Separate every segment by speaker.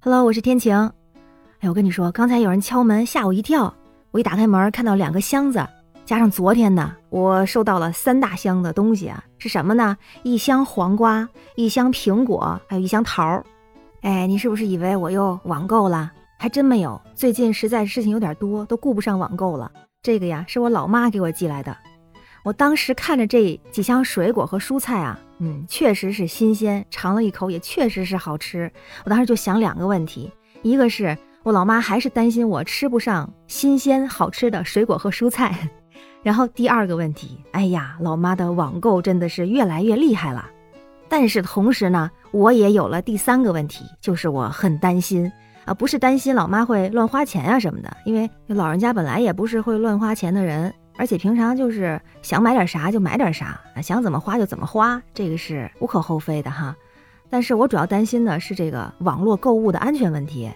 Speaker 1: Hello，我是天晴。哎，我跟你说，刚才有人敲门，吓我一跳。我一打开门，看到两个箱子，加上昨天呢，我收到了三大箱的东西啊，是什么呢？一箱黄瓜，一箱苹果，还有一箱桃。哎，你是不是以为我又网购了？还真没有，最近实在事情有点多，都顾不上网购了。这个呀，是我老妈给我寄来的。我当时看着这几箱水果和蔬菜啊，嗯，确实是新鲜，尝了一口也确实是好吃。我当时就想两个问题，一个是我老妈还是担心我吃不上新鲜好吃的水果和蔬菜，然后第二个问题，哎呀，老妈的网购真的是越来越厉害了。但是同时呢，我也有了第三个问题，就是我很担心啊，不是担心老妈会乱花钱啊什么的，因为老人家本来也不是会乱花钱的人。而且平常就是想买点啥就买点啥，想怎么花就怎么花，这个是无可厚非的哈。但是我主要担心的是这个网络购物的安全问题。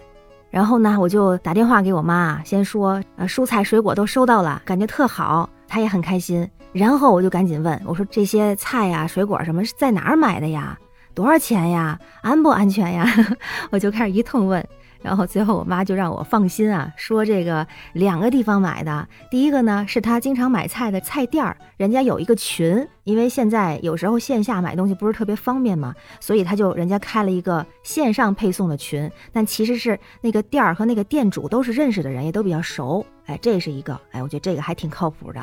Speaker 1: 然后呢，我就打电话给我妈，先说呃蔬菜水果都收到了，感觉特好，她也很开心。然后我就赶紧问我说这些菜呀、水果什么是在哪儿买的呀？多少钱呀？安不安全呀？我就开始一通问。然后最后我妈就让我放心啊，说这个两个地方买的，第一个呢是她经常买菜的菜店儿，人家有一个群，因为现在有时候线下买东西不是特别方便嘛，所以他就人家开了一个线上配送的群，但其实是那个店儿和那个店主都是认识的人，也都比较熟，哎，这是一个，哎，我觉得这个还挺靠谱的。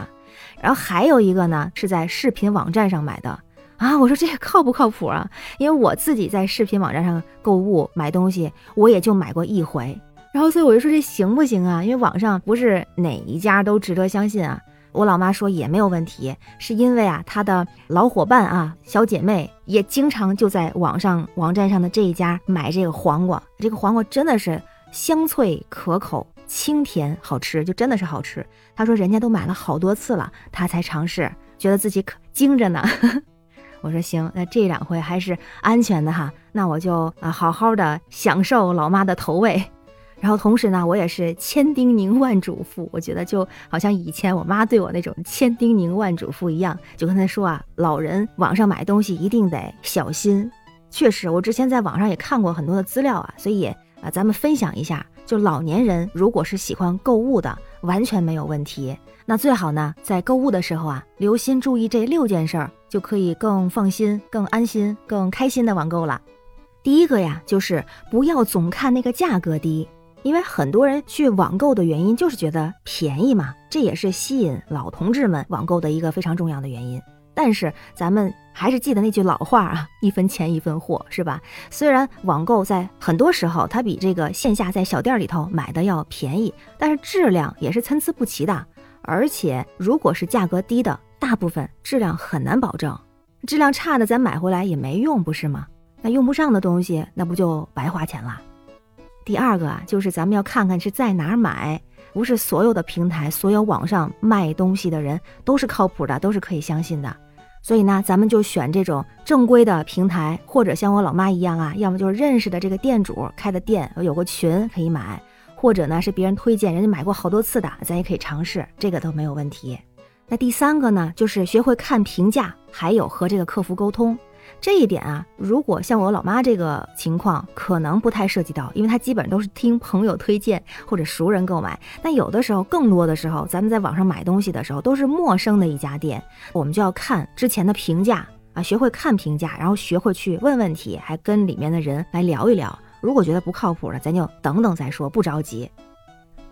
Speaker 1: 然后还有一个呢是在视频网站上买的。啊，我说这个靠不靠谱啊？因为我自己在视频网站上购物买东西，我也就买过一回，然后所以我就说这行不行啊？因为网上不是哪一家都值得相信啊。我老妈说也没有问题，是因为啊，她的老伙伴啊，小姐妹也经常就在网上网站上的这一家买这个黄瓜，这个黄瓜真的是香脆可口、清甜好吃，就真的是好吃。她说人家都买了好多次了，她才尝试，觉得自己可精着呢。我说行，那这两回还是安全的哈，那我就啊好好的享受老妈的投喂，然后同时呢，我也是千叮咛万嘱咐，我觉得就好像以前我妈对我那种千叮咛万嘱咐一样，就跟她说啊，老人网上买东西一定得小心。确实，我之前在网上也看过很多的资料啊，所以啊，咱们分享一下，就老年人如果是喜欢购物的，完全没有问题。那最好呢，在购物的时候啊，留心注意这六件事儿，就可以更放心、更安心、更开心的网购了。第一个呀，就是不要总看那个价格低，因为很多人去网购的原因就是觉得便宜嘛，这也是吸引老同志们网购的一个非常重要的原因。但是咱们还是记得那句老话啊，一分钱一分货，是吧？虽然网购在很多时候它比这个线下在小店里头买的要便宜，但是质量也是参差不齐的。而且，如果是价格低的，大部分质量很难保证，质量差的咱买回来也没用，不是吗？那用不上的东西，那不就白花钱了？第二个啊，就是咱们要看看是在哪儿买，不是所有的平台、所有网上卖东西的人都是靠谱的，都是可以相信的。所以呢，咱们就选这种正规的平台，或者像我老妈一样啊，要么就是认识的这个店主开的店，有个群可以买。或者呢，是别人推荐，人家买过好多次的，咱也可以尝试，这个都没有问题。那第三个呢，就是学会看评价，还有和这个客服沟通。这一点啊，如果像我老妈这个情况，可能不太涉及到，因为她基本都是听朋友推荐或者熟人购买。但有的时候，更多的时候，咱们在网上买东西的时候，都是陌生的一家店，我们就要看之前的评价啊，学会看评价，然后学会去问问题，还跟里面的人来聊一聊。如果觉得不靠谱了，咱就等等再说，不着急。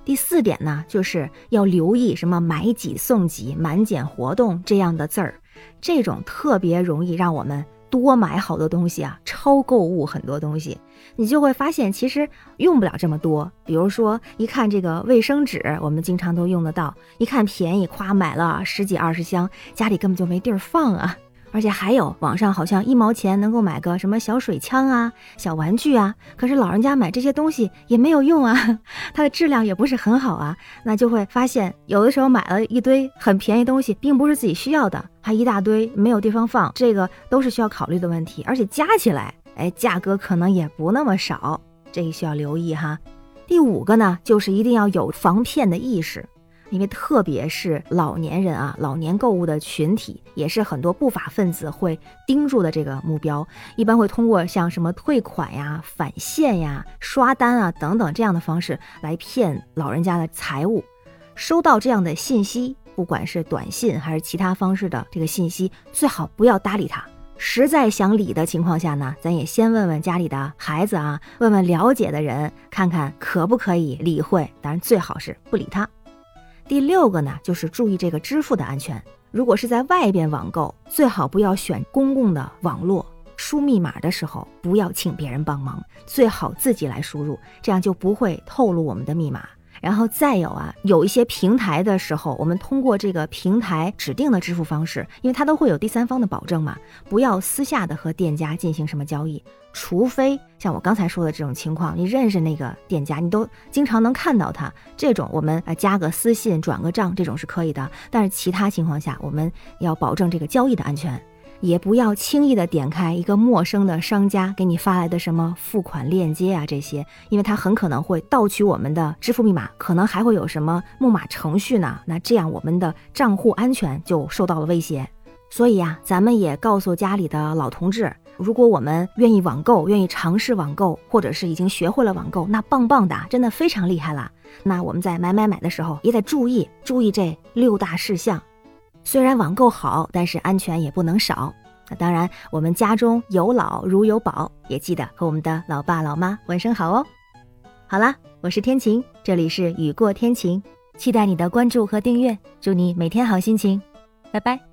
Speaker 1: 第四点呢，就是要留意什么买几送几、满减活动这样的字儿，这种特别容易让我们多买好多东西啊，超购物很多东西，你就会发现其实用不了这么多。比如说，一看这个卫生纸，我们经常都用得到，一看便宜，夸买了十几二十箱，家里根本就没地儿放啊。而且还有网上好像一毛钱能够买个什么小水枪啊、小玩具啊，可是老人家买这些东西也没有用啊，它的质量也不是很好啊，那就会发现有的时候买了一堆很便宜东西，并不是自己需要的，还一大堆没有地方放，这个都是需要考虑的问题，而且加起来，哎，价格可能也不那么少，这个需要留意哈。第五个呢，就是一定要有防骗的意识。因为特别是老年人啊，老年购物的群体也是很多不法分子会盯住的这个目标。一般会通过像什么退款呀、返现呀、刷单啊等等这样的方式来骗老人家的财物。收到这样的信息，不管是短信还是其他方式的这个信息，最好不要搭理他。实在想理的情况下呢，咱也先问问家里的孩子啊，问问了解的人，看看可不可以理会。当然，最好是不理他。第六个呢，就是注意这个支付的安全。如果是在外边网购，最好不要选公共的网络，输密码的时候不要请别人帮忙，最好自己来输入，这样就不会透露我们的密码。然后再有啊，有一些平台的时候，我们通过这个平台指定的支付方式，因为它都会有第三方的保证嘛，不要私下的和店家进行什么交易，除非像我刚才说的这种情况，你认识那个店家，你都经常能看到他，这种我们啊加个私信转个账，这种是可以的。但是其他情况下，我们要保证这个交易的安全。也不要轻易的点开一个陌生的商家给你发来的什么付款链接啊，这些，因为他很可能会盗取我们的支付密码，可能还会有什么木马程序呢？那这样我们的账户安全就受到了威胁。所以呀，咱们也告诉家里的老同志，如果我们愿意网购，愿意尝试网购，或者是已经学会了网购，那棒棒的，真的非常厉害了。那我们在买买买的时候也得注意注意这六大事项。虽然网购好，但是安全也不能少。那当然，我们家中有老如有宝，也记得和我们的老爸老妈问声好哦。好啦，我是天晴，这里是雨过天晴，期待你的关注和订阅，祝你每天好心情，拜拜。